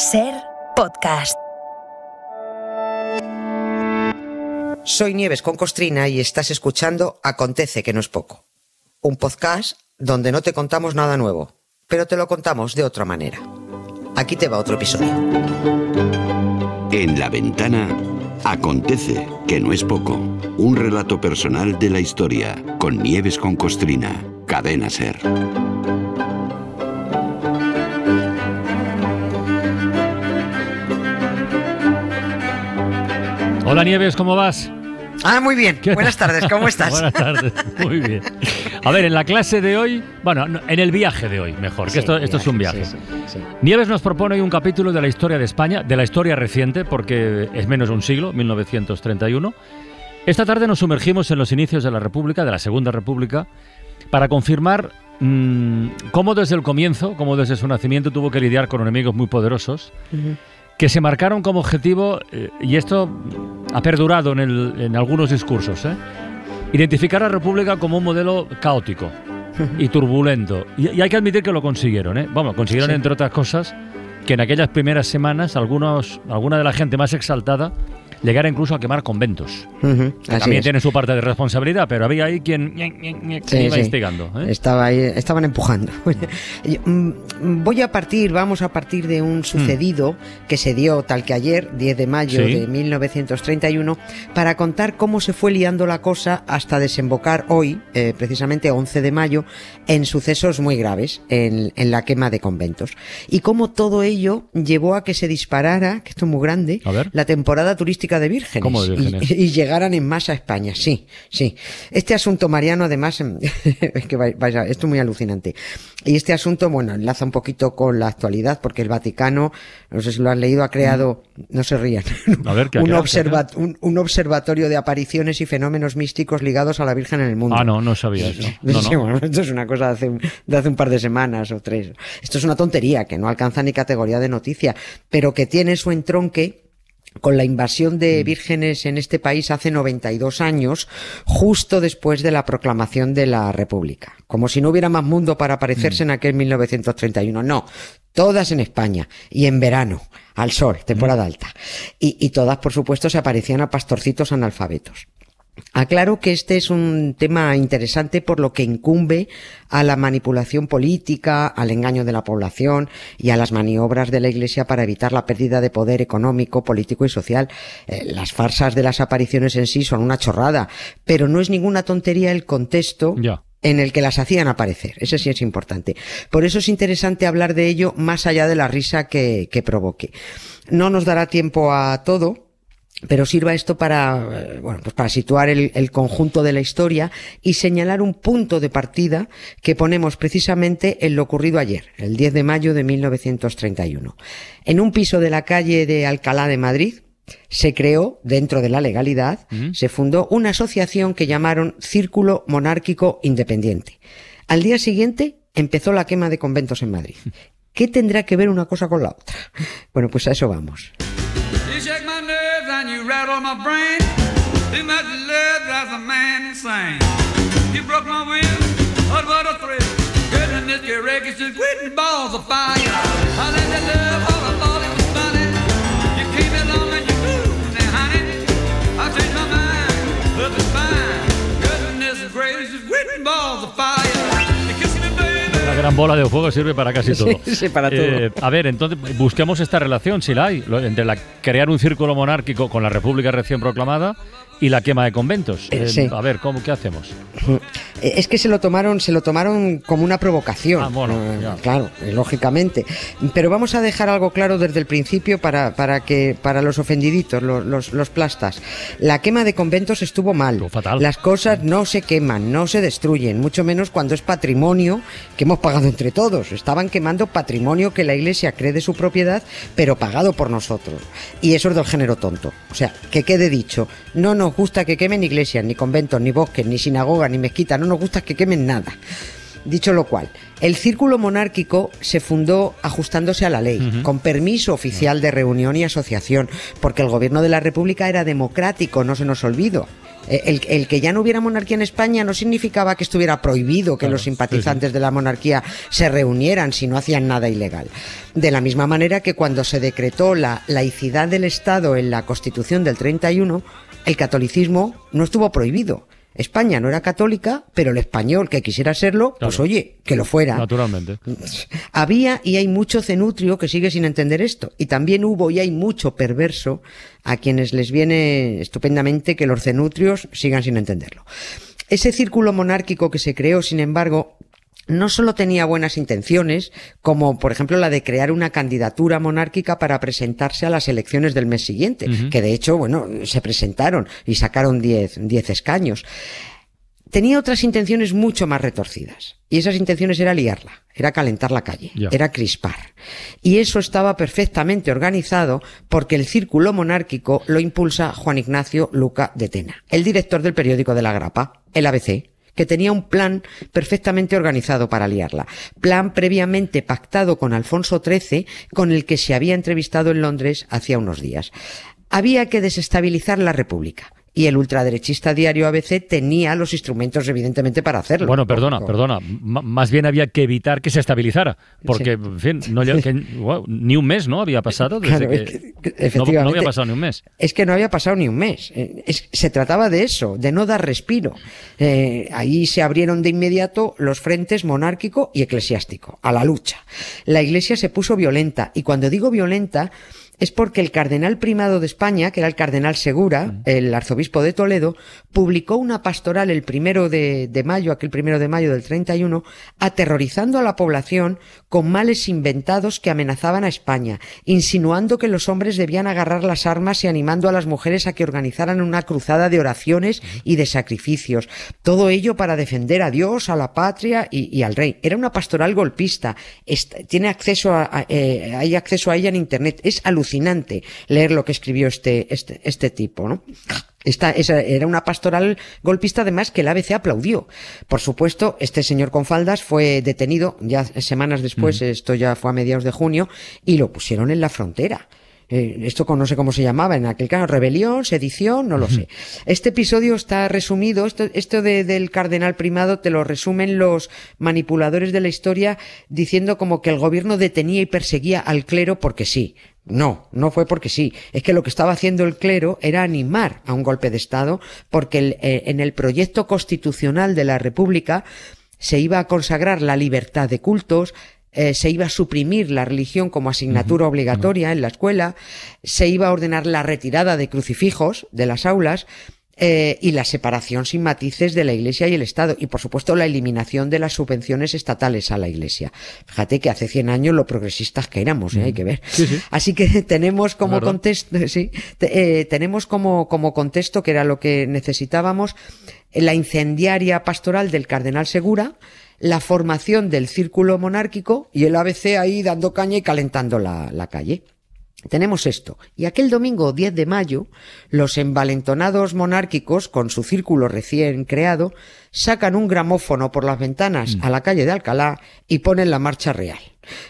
Ser podcast. Soy Nieves con Costrina y estás escuchando Acontece que no es poco. Un podcast donde no te contamos nada nuevo, pero te lo contamos de otra manera. Aquí te va otro episodio. En la ventana acontece que no es poco. Un relato personal de la historia con Nieves con Costrina. Cadena Ser. Hola Nieves, ¿cómo vas? Ah, muy bien. Buenas tardes, ¿cómo estás? Buenas tardes, muy bien. A ver, en la clase de hoy, bueno, no, en el viaje de hoy, mejor, que Sí, esto, esto es un viaje. sí, sí, sí. Nieves nos propone hoy un capítulo de la historia de España, de la historia reciente, porque es menos de un siglo, 1931. Esta tarde nos sumergimos en los inicios de la República, de la Segunda República, para confirmar mm, cómo desde el comienzo, cómo desde su nacimiento tuvo que lidiar con enemigos muy poderosos, que se marcaron como objetivo, eh, y esto ha perdurado en, el- en algunos discursos, ¿eh? identificar a la República como un modelo caótico y turbulento. Y, y hay que admitir que lo consiguieron. ¿eh? Vamos, consiguieron, Sí. entre otras cosas, que en aquellas primeras semanas algunos, alguna de la gente más exaltada llegara incluso a quemar conventos. Que También es. tiene su parte de responsabilidad, pero había ahí quien Sí, iba sí. instigando. ¿eh? Estaba ahí, estaban empujando. Mm, Voy a partir, vamos a partir de un sucedido que se dio tal que ayer, 10 de mayo Sí. de 1931, para contar cómo se fue liando la cosa hasta desembocar hoy, eh, precisamente 11 de mayo, en sucesos muy graves, en, en la quema de conventos. Y cómo todo ello llevó a que se disparara, que esto es muy grande, la temporada turística de vírgenes. ¿Cómo de vírgenes? Y, y llegaran en masa a España, sí, sí. Este asunto, Mariano, además, em, es que vais- vais a- esto es muy alucinante. Y este asunto, bueno, enlaza un poquito con la actualidad, porque el Vaticano, no sé si lo han leído, ha creado, no se rían, A ver, ¿qué ha un, observa- un, un observatorio de apariciones y fenómenos místicos ligados a la Virgen en el mundo. Ah, no, no sabía eso. No, Sí, no. bueno, esto es una cosa de hace, un, de hace un par de semanas o tres. Esto es una tontería que no alcanza ni categoría de noticia, pero que tiene su entronque con la invasión Mm. de vírgenes en este país hace 92 años, justo después de la proclamación de la República. Como si no hubiera más mundo para Mm. aparecerse en aquel 1931. No, todas en España y en verano, al sol, Mm. temporada alta. Y, y todas, por supuesto, se aparecían a pastorcitos analfabetos. Aclaro que este es un tema interesante por lo que incumbe a la manipulación política, al engaño de la población y a las maniobras de la Iglesia para evitar la pérdida de poder económico, político y social. Eh, las farsas de las apariciones en sí son una chorrada, pero no es ninguna tontería el contexto en el que las hacían aparecer. Ese sí es importante. Por eso es interesante hablar de ello más allá de la risa que, que provoque. No nos dará tiempo a todo, pero sirva esto para, eh, bueno, pues para situar el, el conjunto de la historia y señalar un punto de partida que ponemos precisamente en lo ocurrido ayer, el 10 de mayo de 1931. En un piso de la calle de Alcalá de Madrid, se creó, dentro de la legalidad, se fundó una asociación que llamaron Círculo Monárquico Independiente. Al día siguiente empezó la quema de conventos en Madrid. ¿Qué tendrá que ver una cosa con la otra? Bueno, pues a eso vamos. Rattle my brain. Too much love drives a man insane. You broke my will, but what a thrill. Goodness, your records just quitting balls of fire. Gran bola de fuego sirve para casi todo. Sí, sí, para Eh, a ver, entonces busquemos esta relación, si la hay, entre la, crear un círculo monárquico con la República recién proclamada y la quema de conventos. Eh, Eh, sí. A ver, ¿cómo, ¿qué hacemos? Eh, Es que se lo tomaron, se lo tomaron como una provocación. Ah, bueno, Eh, claro, lógicamente. Pero vamos a dejar algo claro desde el principio para, para que, para los ofendiditos, los, los, los plastas. La quema de conventos estuvo mal. Estuvo fatal. Las cosas no se queman, no se destruyen, mucho menos cuando es patrimonio que hemos pagado entre todos. Estaban quemando patrimonio que la iglesia cree de su propiedad, pero pagado por nosotros. Y eso es del género tonto. O sea, que quede dicho, no nos gusta que quemen iglesias, ni conventos, ni bosques, ni sinagogas, ni mezquitas, no nos gusta que quemen nada. Dicho lo cual, el círculo monárquico se fundó ajustándose a la ley, con permiso oficial de reunión y asociación, porque el gobierno de la República era democrático, no se nos olvidó. Eh, El, el que ya no hubiera monarquía en España no significaba que estuviera prohibido que Claro, los sí, simpatizantes de la monarquía se reunieran si no hacían nada ilegal. De la misma manera que cuando se decretó la laicidad del Estado en la Constitución del 31, el catolicismo no estuvo prohibido. España no era católica, pero el español que quisiera serlo, pues Claro. oye, que lo fuera. Naturalmente. Había y hay mucho cenutrio que sigue sin entender esto. Y también hubo y hay mucho perverso a quienes les viene estupendamente que los cenutrios sigan sin entenderlo. Ese círculo monárquico que se creó, sin embargo, no solo tenía buenas intenciones, como por ejemplo la de crear una candidatura monárquica para presentarse a las elecciones del mes siguiente, que de hecho, bueno, se presentaron y sacaron 10 10 escaños tenía otras intenciones mucho más retorcidas. Y esas intenciones era liarla, era calentar la calle, era crispar. Y eso estaba perfectamente organizado porque el círculo monárquico lo impulsa Juan Ignacio Luca de Tena, el director del periódico de la Grapa, el ABC que tenía un plan perfectamente organizado para liarla. Plan previamente pactado con Alfonso XIII, con el que se había entrevistado en Londres hacía unos días. Había que desestabilizar la República. Y el ultraderechista diario ABC tenía los instrumentos, evidentemente, para hacerlo. Bueno, perdona, perdona. M- más bien había que evitar que se estabilizara. Porque, en fin, no, que- wow, ni un mes, ¿no? Había pasado desde Claro, que, es que- no- había pasado ni un mes. Es que no había pasado ni un mes. Eh, es- se trataba de eso, de no dar respiro. Eh, ahí se abrieron de inmediato los frentes monárquico y eclesiástico, a la lucha. La iglesia se puso violenta, y cuando digo violenta, es porque el cardenal primado de España, que era el cardenal Segura, el arzobispo de Toledo, publicó una pastoral el primero de, de mayo, aquel primero de mayo del 31, aterrorizando a la población con males inventados que amenazaban a España, insinuando que los hombres debían agarrar las armas y animando a las mujeres a que organizaran una cruzada de oraciones y de sacrificios. Todo ello para defender a Dios, a la patria y, y al rey. Era una pastoral golpista. Tiene acceso a, a- eh, hay acceso a ella en internet. Es alucinante leer lo que escribió este, este, este tipo, ¿no? Esta, esa era una pastoral golpista además que el ABC aplaudió. Por supuesto, este señor con faldas fue detenido ya semanas después, esto ya fue a mediados de junio, y lo pusieron en la frontera. Eh, esto con- no sé cómo se llamaba en aquel caso, rebelión, sedición, no lo sé. Este episodio está resumido, esto, esto de- del cardenal primado te lo resumen los manipuladores de la historia diciendo como que el gobierno detenía y perseguía al clero porque sí. No, no fue porque sí. Es que lo que estaba haciendo el clero era animar a un golpe de Estado porque el- eh, en el proyecto constitucional de la República se iba a consagrar la libertad de cultos, eh, se iba a suprimir la religión como asignatura obligatoria en la escuela, se iba a ordenar la retirada de crucifijos de las aulas, eh, y la separación sin matices de la Iglesia y el Estado y por supuesto la eliminación de las subvenciones estatales a la Iglesia. Fíjate que hace 100 años lo progresistas que éramos, ¿eh? hay que ver. Así que tenemos como contexto, sí, te- eh, tenemos como, como contexto que era lo que necesitábamos la incendiaria pastoral del cardenal Segura, la formación del círculo monárquico y el ABC ahí dando caña y calentando la, la calle. Tenemos esto. Y aquel domingo 10 de mayo, los envalentonados monárquicos, con su círculo recién creado, sacan un gramófono por las ventanas a la calle de Alcalá y ponen la marcha real.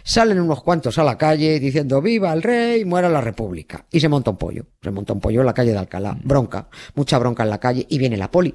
Salen unos cuantos a la calle diciendo viva el rey, muera la república. Y se monta un pollo. Se monta un pollo en la calle de Alcalá. Bronca. Mucha bronca en la calle. Y viene la poli.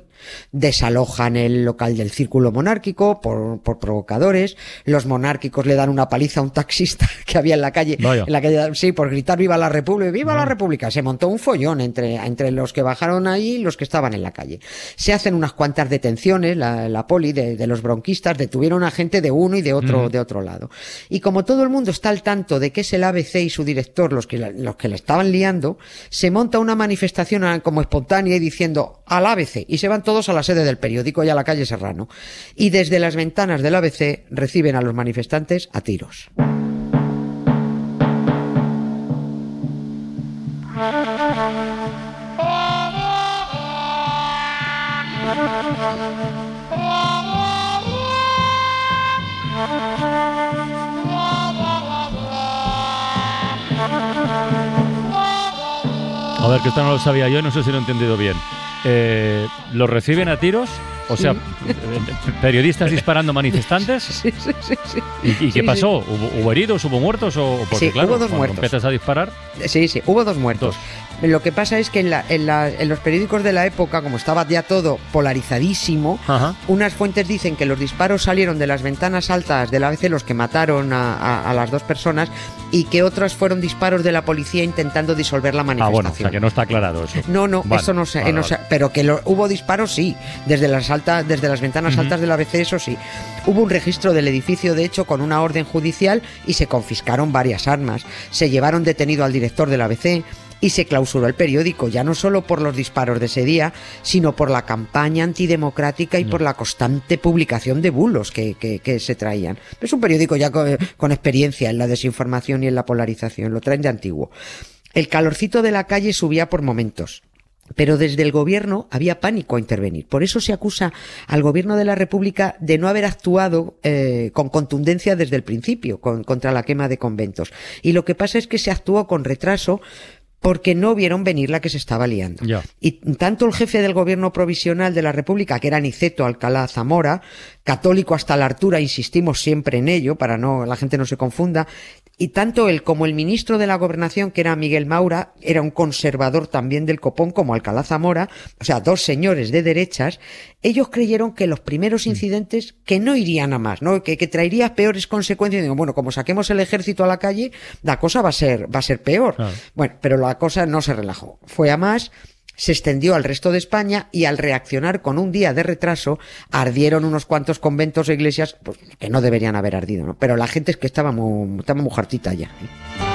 Desalojan el local del círculo monárquico por, por provocadores. Los monárquicos le dan una paliza a un taxista que había en la calle. Vaya. En la calle, sí, por gritar viva la república, viva la república. Se montó un follón entre, entre los que bajaron ahí y los que estaban en la calle. Se hacen unas cuantas detenciones, la, la poli de, de los bronquistas detuvieron a gente de uno y de otro, de otro lado. Y como todo el mundo está al tanto de que es el ABC y su director los que, los que le estaban liando, se monta una manifestación como espontánea y diciendo al ABC y se van todos a la sede del periódico y a la calle Serrano. Y desde las ventanas del ABC reciben a los manifestantes a tiros. ver, que esto no lo sabía yo y no sé si lo he entendido bien. Eh, ¿Los reciben a tiros O sea, periodistas disparando manifestantes. Sí, sí, sí, sí. ¿Y, y qué pasó? ¿Hubo, hubo heridos? ¿Hubo muertos? O, porque, Sí, claro, hubo dos muertos. empiezas a disparar. Sí, sí, hubo dos muertos. Lo que pasa es que en, la- en la- en los periódicos de la época, como estaba ya todo polarizadísimo, Ajá. unas fuentes dicen que los disparos salieron de las ventanas altas de la ABC, los que mataron a, a- a las dos personas, y que otros fueron disparos de la policía intentando disolver la Ah, manifestación. bueno, o sea que no está aclarado eso. No, no, Vale, eso no sé, vale, no vale. sé, pero que lo- hubo disparos sí, desde las desde las ventanas altas del ABC, eso sí. Hubo un registro del edificio, de hecho, con una orden judicial y se confiscaron varias armas. Se llevaron detenido al director del ABC y se clausuró el periódico, ya no solo por los disparos de ese día, sino por la campaña antidemocrática y por la constante publicación de bulos que, que- que se traían. Es un periódico ya con, con experiencia en la desinformación y en la polarización, lo traen de antiguo. El calorcito de la calle subía por momentos. Pero desde el gobierno había pánico a intervenir. Por eso se acusa al gobierno de la República de no haber actuado eh, con contundencia desde el principio con- contra la quema de conventos. Y lo que pasa es que se actuó con retraso porque no vieron venir la que se estaba liando. Y tanto el jefe del gobierno provisional de la República, que era Niceto Alcalá Zamora, católico hasta la altura, insistimos siempre en ello, para no la gente no se confunda, y tanto él como el ministro de la Gobernación, que era Miguel Maura, era un conservador también del copón como Alcalá Zamora, o sea, dos señores de derechas, ellos creyeron que los primeros incidentes que no irían a más, ¿no? Que, que traería peores consecuencias. Y digo, bueno, como saquemos el ejército a la calle, la cosa va a ser, va a ser peor. Claro. Bueno, pero la cosa no se relajó. Fue a más, se extendió al resto de España y al reaccionar con un día de retraso, ardieron unos cuantos conventos e iglesias pues, que no deberían haber ardido, ¿no? Pero la gente es que estaba muy, estaba muy ya. ¿eh?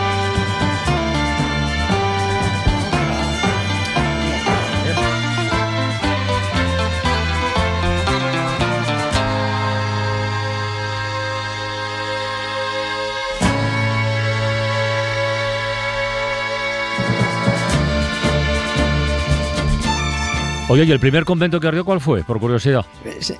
Oye, ¿y el primer convento que ardió cuál fue? Por curiosidad.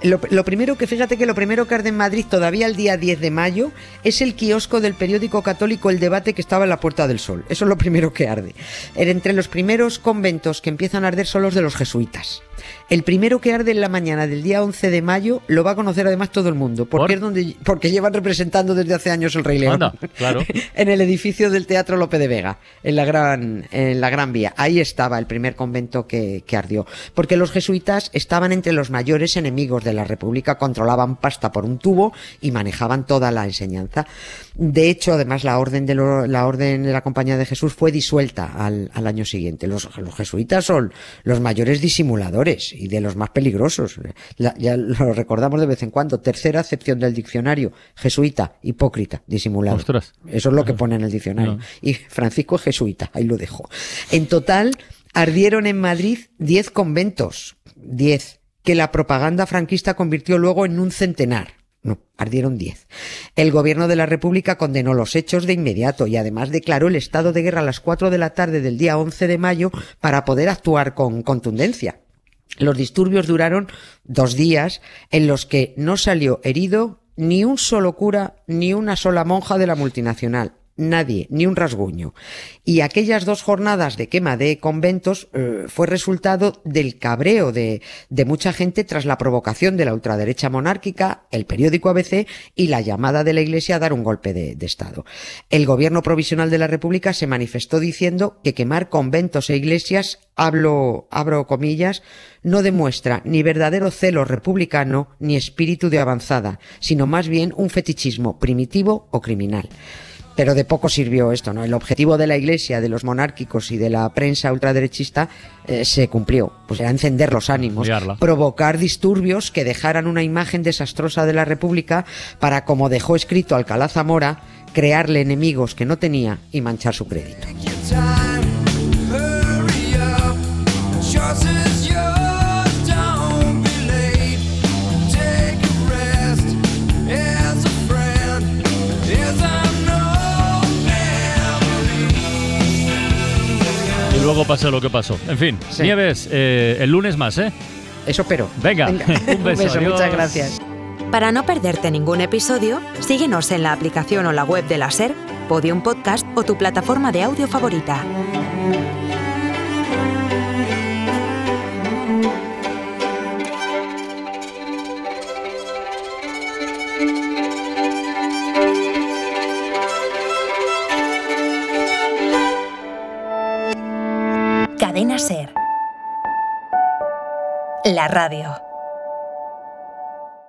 Lo, lo primero que, fíjate que lo primero que arde en Madrid todavía el día 10 de mayo es el kiosco del periódico católico El Debate que estaba en la Puerta del Sol. Eso es lo primero que arde. Era Entre los primeros conventos que empiezan a arder son los de los jesuitas. El primero que arde en la mañana del día 11 de mayo lo va a conocer además todo el mundo, porque ¿Por? es donde porque llevan representando desde hace años el Rey León. Anda, claro. en el edificio del Teatro Lope de Vega, en la Gran, en la Gran Vía. Ahí estaba el primer convento que, que ardió. Porque los jesuitas estaban entre los mayores enemigos de la República, controlaban pasta por un tubo y manejaban toda la enseñanza. De hecho, además, la orden de, lo- la, orden de la Compañía de Jesús fue disuelta al, al año siguiente. Los, los jesuitas son los mayores disimuladores y de los más peligrosos. La- ya lo recordamos de vez en cuando. Tercera acepción del diccionario. Jesuita, hipócrita, disimulado. Ostras. Eso es lo que pone en el diccionario. No. Y Francisco es jesuita, ahí lo dejo. En total, ardieron en Madrid 10 conventos, 10, que la propaganda franquista convirtió luego en un centenar. No, ardieron 10. El gobierno de la República condenó los hechos de inmediato y además declaró el estado de guerra a las 4 de la tarde del día 11 de mayo para poder actuar con contundencia. Los disturbios duraron dos días en los que no salió herido ni un solo cura ni una sola monja de la multinacional. Nadie, ni un rasguño. Y aquellas dos jornadas de quema de conventos eh, fue resultado del cabreo de, de mucha gente tras la provocación de la ultraderecha monárquica, el periódico ABC y la llamada de la Iglesia a dar un golpe de, de Estado. El gobierno provisional de la República se manifestó diciendo que quemar conventos e iglesias, hablo, abro comillas, no demuestra ni verdadero celo republicano ni espíritu de avanzada, sino más bien un fetichismo primitivo o criminal. Pero de poco sirvió esto, ¿no? El objetivo de la Iglesia, de los monárquicos y de la prensa ultraderechista eh, se cumplió. Pues era encender los ánimos, Liarla. provocar disturbios que dejaran una imagen desastrosa de la República para, como dejó escrito Alcalá Zamora, crearle enemigos que no tenía y manchar su crédito. Luego pasó lo que pasó. En fin, Sí. Nieves, eh, el lunes más, ¿eh? Eso espero. Venga, un beso, adiós. muchas gracias. Para no perderte ningún episodio, síguenos en la aplicación o la web de la SER, Podium Podcast o tu plataforma de audio favorita. Radio.